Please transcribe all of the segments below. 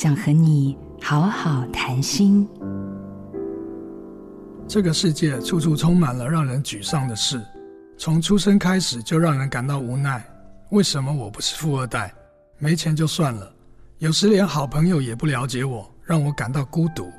想和你好好谈心。这个世界处处充满了让人沮丧的事，从出生开始就让人感到无奈。为什么我不是富二代？没钱就算了，有时连好朋友也不了解我，让我感到孤独。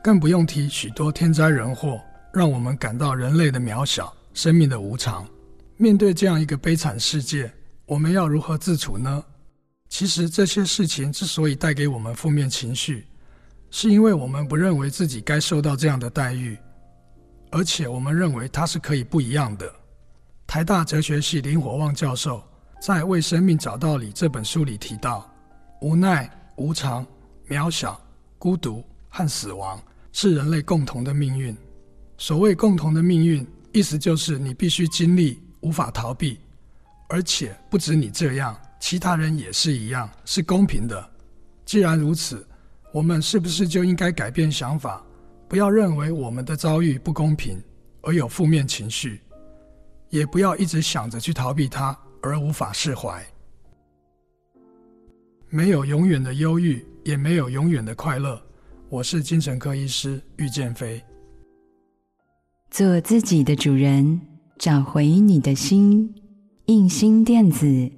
更不用提许多天灾人祸，让我们感到人类的渺小，生命的无常。面对这样一个悲惨世界，我们要如何自处呢？其实这些事情之所以带给我们负面情绪，是因为我们不认为自己该受到这样的待遇，而且我们认为它是可以不一样的。台大哲学系林火旺教授在《为生命找道理》这本书里提到，无奈、无常、渺小、孤独和死亡是人类共同的命运。所谓共同的命运，意思就是你必须经历，无法逃避，而且不止你这样。其他人也是一样，是公平的。既然如此，我们是不是就应该改变想法，不要认为我们的遭遇不公平而有负面情绪，也不要一直想着去逃避它而无法释怀。没有永远的忧郁，也没有永远的快乐。我是精神科医师玉建飞。做自己的主人，找回你的心。印心电子。